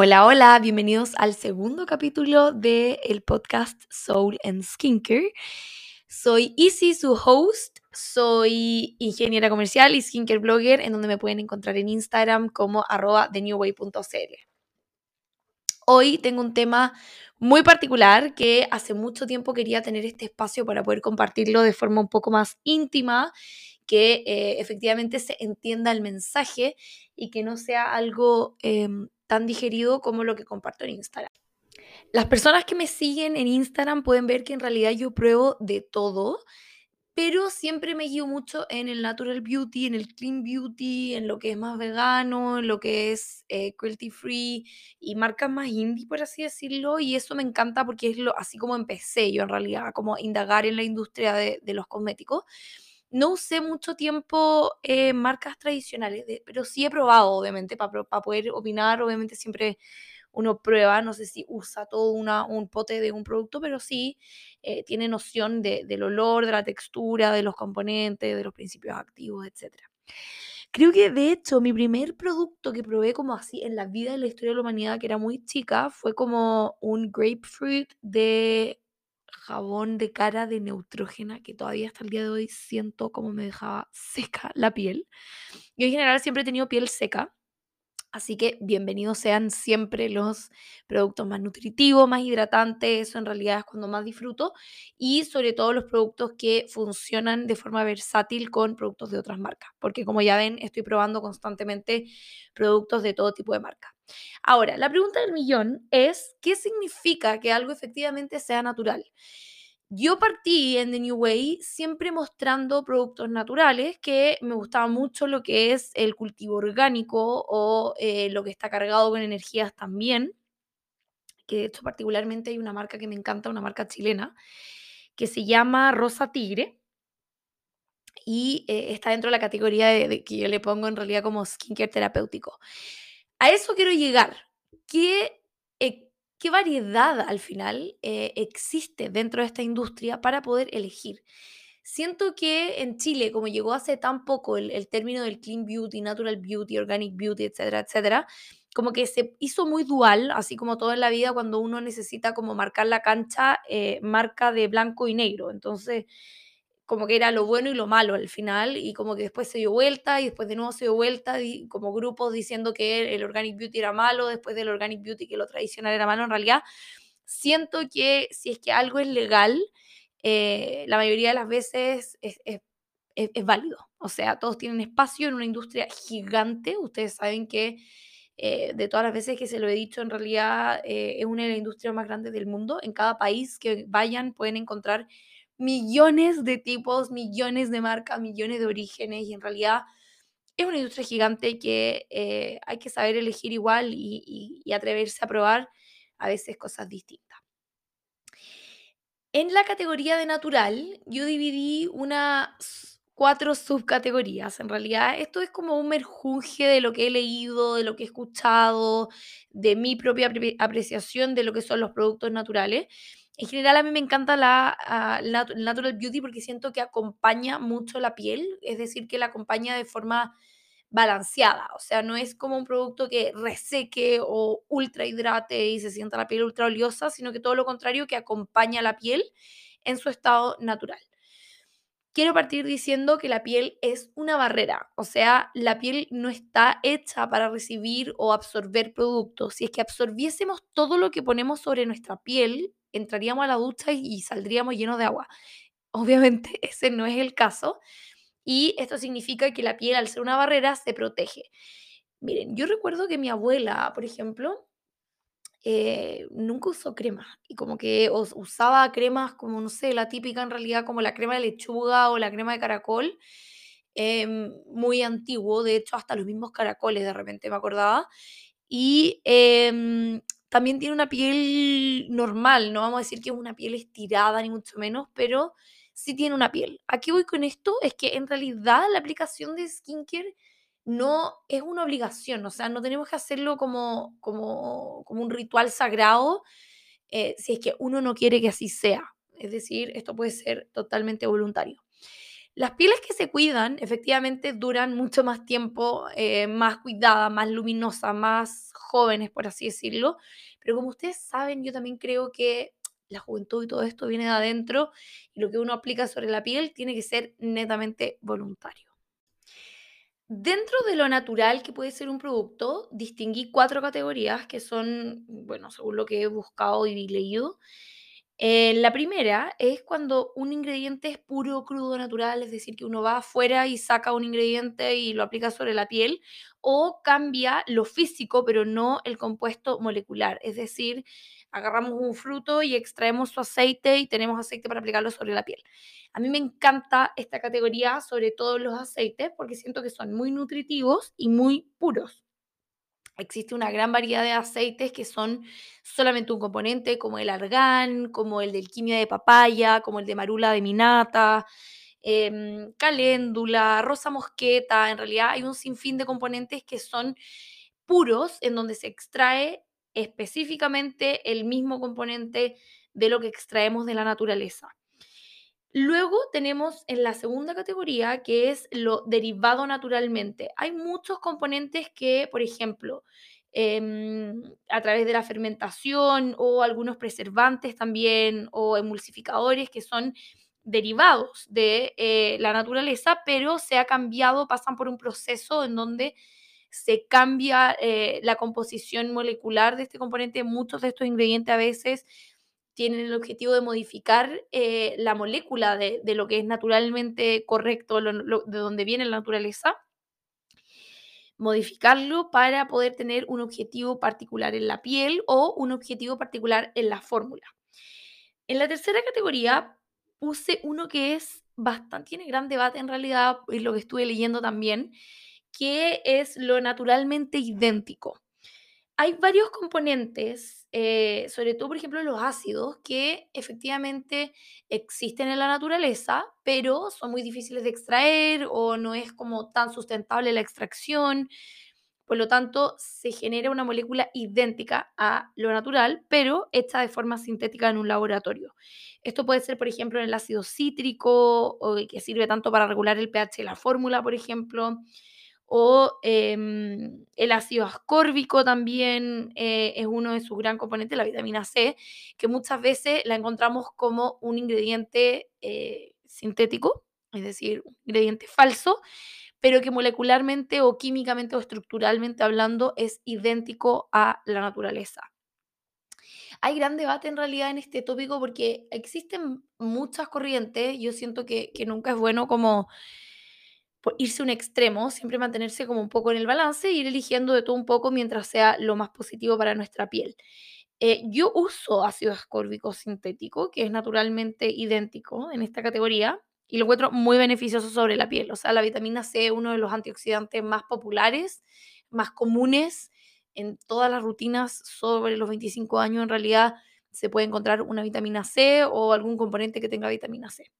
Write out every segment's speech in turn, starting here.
Hola, hola, bienvenidos al segundo capítulo del el podcast Soul and Skincare. Soy Izzy, su host. Soy ingeniera comercial y skincare blogger, en donde me pueden encontrar en Instagram como arroba thenewway.cl. Hoy tengo un tema muy particular que hace mucho tiempo quería tener este espacio para poder compartirlo de forma un poco más íntima, que eh, efectivamente se entienda el mensaje y que no sea algo em, tan digerido como lo que comparto en Instagram. Las personas que me siguen en Instagram pueden ver que en realidad yo pruebo de todo, pero siempre me guío mucho en el natural beauty, en el clean beauty, en lo que es más vegano, en lo que es eh, cruelty free y marcas más indie, por así decirlo. Y eso me encanta porque es lo, así como empecé yo en realidad, como indagar en la industria de, de los cosméticos. No usé mucho tiempo eh, marcas tradicionales, pero sí he probado, obviamente, para poder opinar. Obviamente siempre uno prueba, no sé si usa todo una, un pote de un producto, pero sí eh, tiene noción de, del olor, de la textura, de los componentes, de los principios activos, etc. Creo que de hecho mi primer producto que probé como así en la vida de la historia de la humanidad, que era muy chica, fue como un grapefruit de jabón de cara de Neutrógena que todavía hasta el día de hoy siento como me dejaba seca la piel. Yo en general siempre he tenido piel seca, así que bienvenidos sean siempre los productos más nutritivos, más hidratantes, eso en realidad es cuando más disfruto, y sobre todo los productos que funcionan de forma versátil con productos de otras marcas, porque como ya ven, estoy probando constantemente productos de todo tipo de marcas. Ahora, la pregunta del millón es, ¿qué significa que algo efectivamente sea natural? Yo partí en The New Way siempre mostrando productos naturales, que me gustaba mucho lo que es el cultivo orgánico o eh, lo que está cargado con energías también, que de hecho particularmente hay una marca que me encanta, una marca chilena, que se llama Rosa Tigre y eh, está dentro de la categoría de, que yo le pongo en realidad como skincare terapéutico. A eso quiero llegar. ¿Qué, eh, qué variedad al final eh, existe dentro de esta industria para poder elegir? Siento que en Chile, como llegó hace tan poco el, término del clean beauty, natural beauty, organic beauty, etcétera, etcétera, como que se hizo muy dual, así como todo en la vida, cuando uno necesita como marcar la cancha, eh, marca de blanco y negro. Entonces, como que era lo bueno y lo malo al final, y como que después se dio vuelta y después de nuevo se dio vuelta, y como grupos diciendo que el organic beauty era malo, después del organic beauty que lo tradicional era malo, en realidad siento que si es que algo es legal, eh, la mayoría de las veces es, es, es, es, válido. O sea, todos tienen espacio en una industria gigante, ustedes saben que... Eh, de todas las veces que se lo he dicho, en realidad eh, es una de las industrias más grandes del mundo. En cada país que vayan pueden encontrar millones de tipos, millones de marcas, millones de orígenes y en realidad es una industria gigante que eh, hay que saber elegir igual y, y, atreverse a probar a veces cosas distintas. En la categoría de natural, yo dividí unas cuatro subcategorías. En realidad, esto es como un merjunje de lo que he leído, de lo que he escuchado, de mi propia apreciación de lo que son los productos naturales. En general a mí me encanta la, la, natural beauty porque siento que acompaña mucho la piel, es decir, que la acompaña de forma balanceada, o sea, no es como un producto que reseque o ultra hidrate y se sienta la piel ultra oleosa, sino que todo lo contrario, que acompaña la piel en su estado natural. Quiero partir diciendo que la piel es una barrera, o sea, la piel no está hecha para recibir o absorber productos. Si es que absorbiésemos todo lo que ponemos sobre nuestra piel, entraríamos a la ducha y saldríamos llenos de agua. Obviamente ese no es el caso y esto significa que la piel al ser una barrera se protege. Miren, yo recuerdo que mi abuela, por ejemplo, eh, nunca usó crema y como que usaba cremas como, no sé, la típica en realidad como la crema de lechuga o la crema de caracol, eh, muy antiguo, de hecho hasta los mismos caracoles de repente me acordaba. Y eh, también tiene una piel normal, no vamos a decir que es una piel estirada ni mucho menos, pero sí tiene una piel. Aquí voy con esto, es que en realidad la aplicación de skincare no es una obligación, o sea, no tenemos que hacerlo como, como, como un ritual sagrado eh, si es que uno no quiere que así sea. Es decir, esto puede ser totalmente voluntario. Las pieles que se cuidan efectivamente duran mucho más tiempo, eh, más cuidadas, más luminosas, más jóvenes, por así decirlo. Pero como ustedes saben, yo también creo que la juventud y todo esto viene de adentro y lo que uno aplica sobre la piel tiene que ser netamente voluntario. Dentro de lo natural que puede ser un producto, distinguí cuatro categorías que son, bueno, según lo que he buscado y leído, eh, la primera es cuando un ingrediente es puro, crudo, natural, es decir, que uno va afuera y saca un ingrediente y lo aplica sobre la piel, o cambia lo físico, pero no el compuesto molecular, es decir, agarramos un fruto y extraemos su aceite y tenemos aceite para aplicarlo sobre la piel. A mí me encanta esta categoría, sobre todo los aceites, porque siento que son muy nutritivos y muy puros. Existe una gran variedad de aceites que son solamente un componente, como el argán, como el del quimia de papaya, como el de marula de minata, em, caléndula, rosa mosqueta. En realidad hay un sinfín de componentes que son puros, en donde se extrae específicamente el mismo componente de lo que extraemos de la naturaleza. Luego tenemos en la segunda categoría, que es lo derivado naturalmente. Hay muchos componentes que, por ejemplo, em, a través de la fermentación o algunos preservantes también o emulsificadores que son derivados de eh, la naturaleza, pero se ha cambiado, pasan por un proceso en donde se cambia eh, la composición molecular de este componente. Muchos de estos ingredientes a veces tienen el objetivo de modificar eh, la molécula de, lo que es naturalmente correcto, de donde viene la naturaleza, modificarlo para poder tener un objetivo particular en la piel o un objetivo particular en la fórmula. En la tercera categoría puse uno que es bastante, tiene gran debate en realidad, es lo que estuve leyendo también, que es lo naturalmente idéntico hay varios componentes, eh, sobre todo, por ejemplo, los ácidos, que efectivamente existen en la naturaleza, pero son muy difíciles de extraer o no es como tan sustentable la extracción. Por lo tanto, se genera una molécula idéntica a lo natural, pero hecha de forma sintética en un laboratorio. Esto puede ser, por ejemplo, en el ácido cítrico, que sirve tanto para regular el pH de la fórmula, por ejemplo o em, el ácido ascórbico también eh, es uno de sus gran componentes, la vitamina C, que muchas veces la encontramos como un ingrediente eh, sintético, es decir, un ingrediente falso, pero que molecularmente o químicamente o estructuralmente hablando es idéntico a la naturaleza. Hay gran debate en realidad en este tópico porque existen muchas corrientes, yo siento que, que nunca es bueno como irse a un extremo, siempre mantenerse como un poco en el balance e ir eligiendo de todo un poco mientras sea lo más positivo para nuestra piel. Eh, yo uso ácido ascórbico sintético, que es naturalmente idéntico en esta categoría, y lo encuentro muy beneficioso sobre la piel. O sea, la vitamina C es uno de los antioxidantes más populares, más comunes en todas las rutinas sobre los 25 años. En realidad se puede encontrar una vitamina C o algún componente que tenga vitamina C.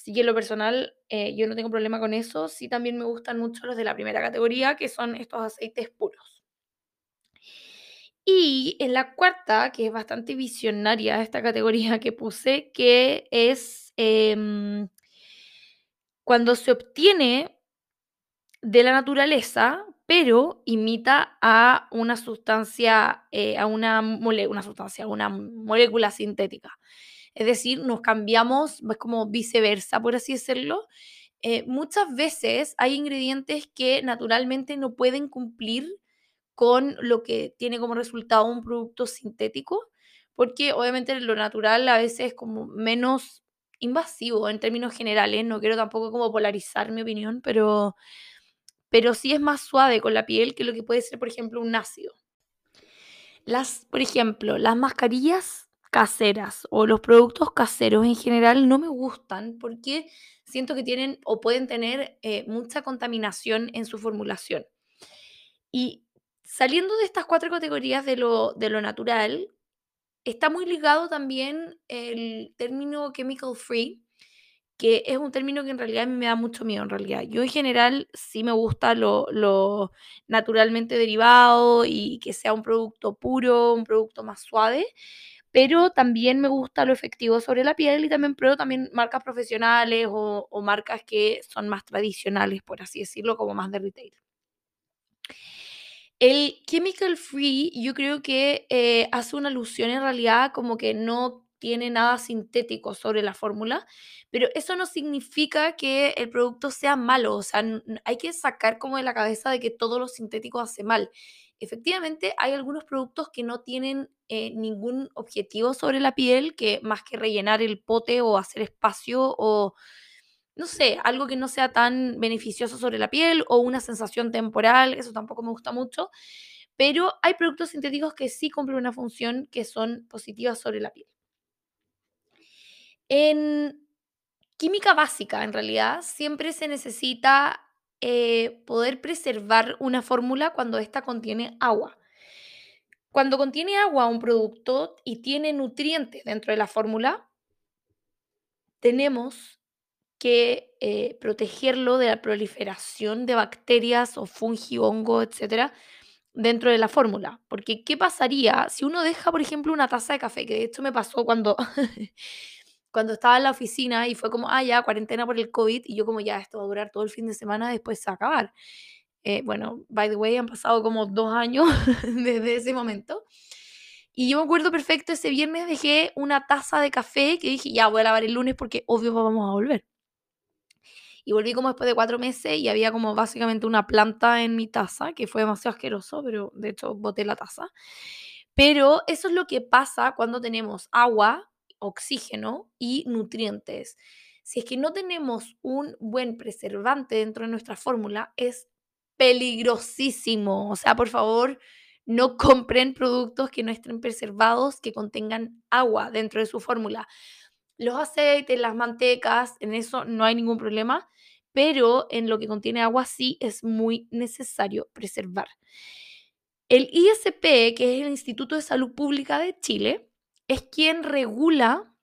Así que en lo personal, eh, yo no tengo problema con eso. Sí también me gustan mucho los de la primera categoría, que son estos aceites puros. Y en la cuarta, que es bastante visionaria esta categoría que puse, que es em, cuando se obtiene de la naturaleza, pero imita a una sustancia, eh, a una, una sustancia, una molécula sintética. Es decir, nos cambiamos, es como viceversa, por así decirlo. Eh, muchas veces hay ingredientes que naturalmente no pueden cumplir con lo que tiene como resultado un producto sintético, porque obviamente lo natural a veces es como menos invasivo en términos generales, no quiero tampoco como polarizar mi opinión, pero, pero sí es más suave con la piel que lo que puede ser, por ejemplo, un ácido. Las, por ejemplo, las mascarillas caseras o los productos caseros en general no me gustan porque siento que tienen o pueden tener eh, mucha contaminación en su formulación. Y saliendo de estas cuatro categorías de lo, de lo natural, está muy ligado también el término chemical free, que es un término que en realidad a mí me da mucho miedo en realidad. Yo en general sí me gusta lo, lo naturalmente derivado y que sea un producto puro, un producto más suave, pero también me gusta lo efectivo sobre la piel y también pruebo también marcas profesionales o, marcas que son más tradicionales, por así decirlo, como más de retail. El chemical free yo creo que eh, hace una alusión en realidad como que no tiene nada sintético sobre la fórmula, pero eso no significa que el producto sea malo, o sea, hay que sacar como de la cabeza de que todo lo sintético hace mal. Efectivamente, hay algunos productos que no tienen eh, ningún objetivo sobre la piel, que más que rellenar el pote o hacer espacio o no sé, algo que no sea tan beneficioso sobre la piel o una sensación temporal, eso tampoco me gusta mucho, pero hay productos sintéticos que sí cumplen una función que son positivas sobre la piel. En química básica, en realidad, siempre se necesita eh, poder preservar una fórmula cuando ésta contiene agua. Cuando contiene agua un producto y tiene nutrientes dentro de la fórmula, tenemos que eh, protegerlo de la proliferación de bacterias o fungi, hongo, etcétera, dentro de la fórmula. Porque, ¿qué pasaría si uno deja, por ejemplo, una taza de café? Que de hecho me pasó cuando, cuando estaba en la oficina y fue como, ah, ya, cuarentena por el COVID, y yo como, ya, esto va a durar todo el fin de semana, después se va a acabar. Eh, bueno, by the way, han pasado como dos años desde ese momento. Y yo me acuerdo perfecto, ese viernes dejé una taza de café que dije, ya, voy a lavar el lunes porque obvio vamos a volver. Y volví como después de cuatro meses y había como básicamente una planta en mi taza, que fue demasiado asqueroso, pero de hecho boté la taza. Pero eso es lo que pasa cuando tenemos agua, oxígeno y nutrientes. Si es que no tenemos un buen preservante dentro de nuestra fórmula, es peligrosísimo. O sea, por favor, no compren productos que no estén preservados, que contengan agua dentro de su fórmula. Los aceites, las mantecas, en eso no hay ningún problema, pero en lo que contiene agua sí es muy necesario preservar. El ISP, que es el Instituto de Salud Pública de Chile, es quien regula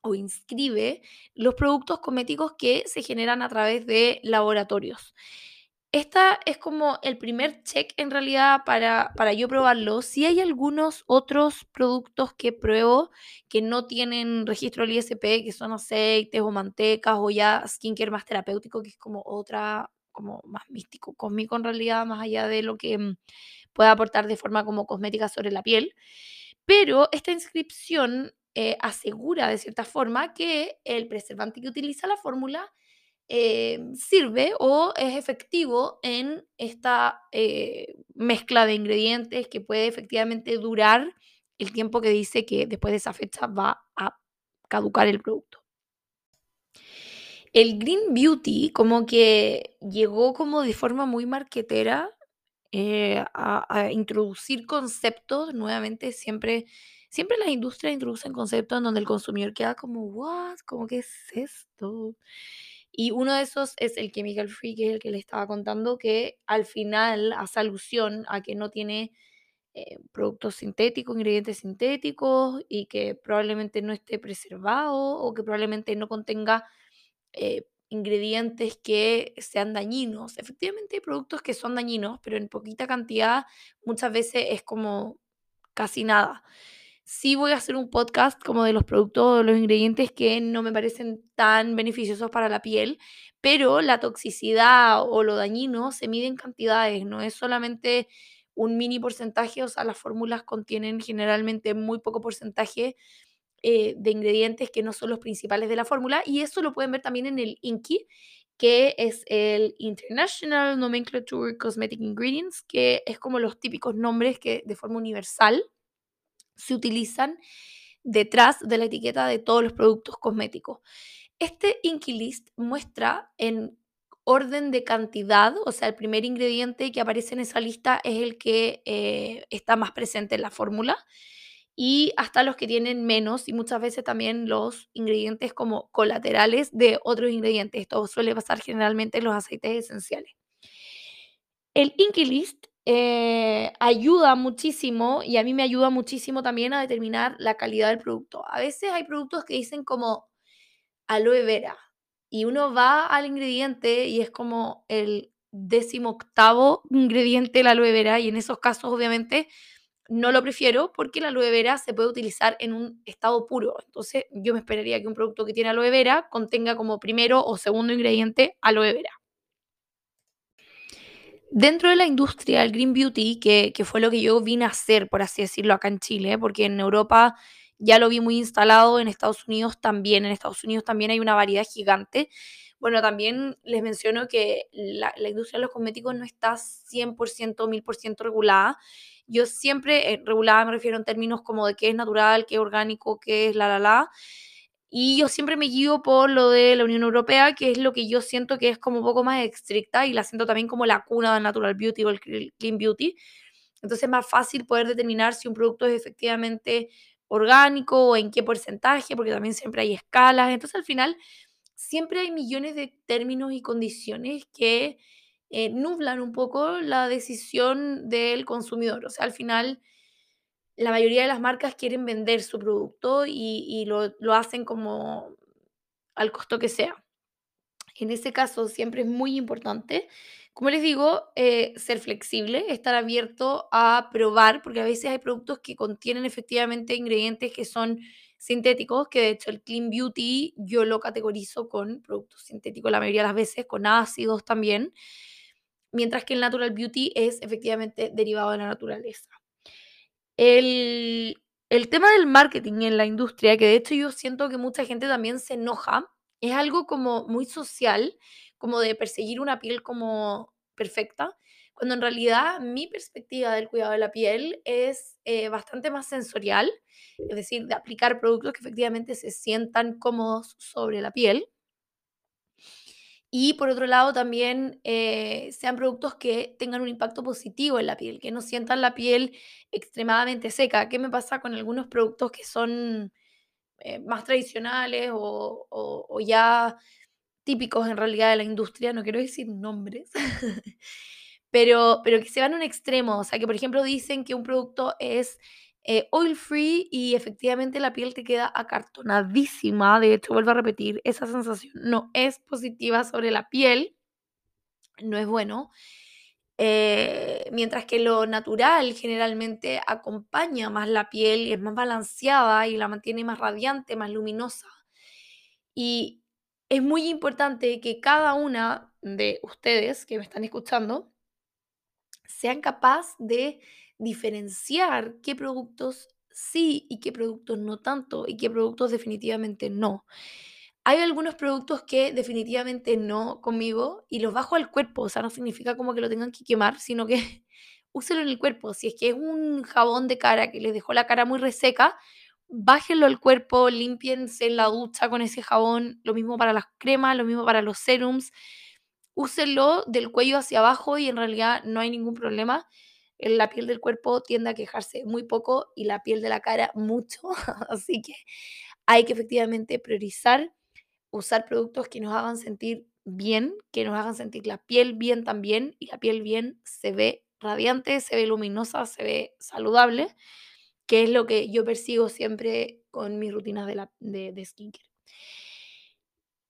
o inscribe los productos cosméticos que se generan a través de laboratorios. Esta es como el primer check en realidad para, para yo probarlo. Si hay algunos otros productos que pruebo que no tienen registro del ISP, que son aceites o mantecas o ya skincare más terapéutico, que es como otra, como más místico, cósmico en realidad, más allá de lo que mm, pueda aportar de forma como cosmética sobre la piel. Pero esta inscripción eh, asegura de cierta forma que el preservante que utiliza la fórmula eh, sirve o es efectivo en esta eh, mezcla de ingredientes que puede efectivamente durar el tiempo que dice que después de esa fecha va a caducar el producto. El Green Beauty como que llegó como de forma muy marquetera eh, a, introducir conceptos nuevamente siempre siempre las industrias introducen conceptos en donde el consumidor queda como what como qué es esto y uno de esos es el chemical free que es el que le estaba contando que al final hace alusión a que no tiene eh, productos sintéticos ingredientes sintéticos y que probablemente no esté preservado o que probablemente no contenga eh, ingredientes que sean dañinos. Efectivamente hay productos que son dañinos, pero en poquita cantidad muchas veces es como casi nada. Sí voy a hacer un podcast como de los productos, los ingredientes que no me parecen tan beneficiosos para la piel, pero la toxicidad o lo dañino se mide en cantidades, no es solamente un mini porcentaje, o sea, las fórmulas contienen generalmente muy poco porcentaje eh, de ingredientes que no son los principales de la fórmula y eso lo pueden ver también en el INCI, que es el International Nomenclature Cosmetic Ingredients, que es como los típicos nombres que de forma universal se utilizan detrás de la etiqueta de todos los productos cosméticos. Este INCI List muestra en orden de cantidad, o sea, el primer ingrediente que aparece en esa lista es el que eh, está más presente en la fórmula y hasta los que tienen menos y muchas veces también los ingredientes como colaterales de otros ingredientes. Esto suele pasar generalmente en los aceites esenciales. El Inky List eh, ayuda muchísimo y a mí me ayuda muchísimo también a determinar la calidad del producto. A veces hay productos que dicen como aloe vera y uno va al ingrediente y es como el décimo octavo ingrediente de la aloe vera y en esos casos obviamente no lo prefiero porque la aloe vera se puede utilizar en un estado puro. Entonces yo me esperaría que un producto que tiene aloe vera contenga como primero o segundo ingrediente aloe vera. Dentro de la industria del Green Beauty, que, que, fue lo que yo vine a hacer, por así decirlo, acá en Chile, porque en Europa ya lo vi muy instalado, en Estados Unidos también, en Estados Unidos también hay una variedad gigante. Bueno, también les menciono que la, industria de los cosméticos no está 100%, 1000% regulada. Yo siempre, eh, regulada me refiero en términos como de qué es natural, qué es orgánico, qué es la, la, la. Y yo siempre me guío por lo de la Unión Europea, que es lo que yo siento que es como un poco más estricta y la siento también como la cuna del Natural Beauty o el Clean Beauty. Entonces es más fácil poder determinar si un producto es efectivamente orgánico o en qué porcentaje, porque también siempre hay escalas. Entonces al final siempre hay millones de términos y condiciones que eh, nublan un poco la decisión del consumidor. O sea, al final la mayoría de las marcas quieren vender su producto y, y lo, lo, hacen como al costo que sea. En ese caso siempre es muy importante, como les digo, eh, ser flexible, estar abierto a probar, porque a veces hay productos que contienen efectivamente ingredientes que son sintéticos, que de hecho el Clean Beauty yo lo categorizo con productos sintéticos la mayoría de las veces, con ácidos también, mientras que el Natural Beauty es efectivamente derivado de la naturaleza. El, el tema del marketing en la industria, que de hecho yo siento que mucha gente también se enoja, es algo como muy social, como de perseguir una piel como perfecta, cuando en realidad mi perspectiva del cuidado de la piel es eh, bastante más sensorial, es decir, de aplicar productos que efectivamente se sientan cómodos sobre la piel. Y por otro lado también eh, sean productos que tengan un impacto positivo en la piel, que no sientan la piel extremadamente seca. ¿Qué me pasa con algunos productos que son eh, más tradicionales o, o, ya típicos en realidad de la industria? No quiero decir nombres. pero, pero que se van a un extremo, o sea, que por ejemplo dicen que un producto es eh, oil free y efectivamente la piel te queda acartonadísima, de hecho vuelvo a repetir, esa sensación no es positiva sobre la piel, no es bueno. Eh, mientras que lo natural generalmente acompaña más la piel, es más balanceada y la mantiene más radiante, más luminosa. Y es muy importante que cada una de ustedes que me están escuchando sean capaz de diferenciar qué productos sí y qué productos no tanto y qué productos definitivamente no. Hay algunos productos que definitivamente no conmigo y los bajo al cuerpo, o sea, no significa como que lo tengan que quemar, sino que úselo en el cuerpo. Si es que es un jabón de cara que les dejó la cara muy reseca, bájenlo al cuerpo, límpiense en la ducha con ese jabón, lo mismo para las cremas, lo mismo para los serums úsenlo del cuello hacia abajo y en realidad no hay ningún problema. La piel del cuerpo tiende a quejarse muy poco y la piel de la cara mucho. Así que hay que efectivamente priorizar, usar productos que nos hagan sentir bien, que nos hagan sentir la piel bien también y la piel bien se ve radiante, se ve luminosa, se ve saludable, que es lo que yo persigo siempre con mis rutinas de, la, de, skincare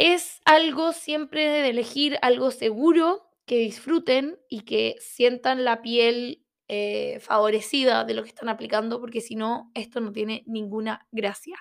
es algo siempre de elegir algo seguro, que disfruten y que sientan la piel eh, favorecida de lo que están aplicando, porque si no, esto no tiene ninguna gracia.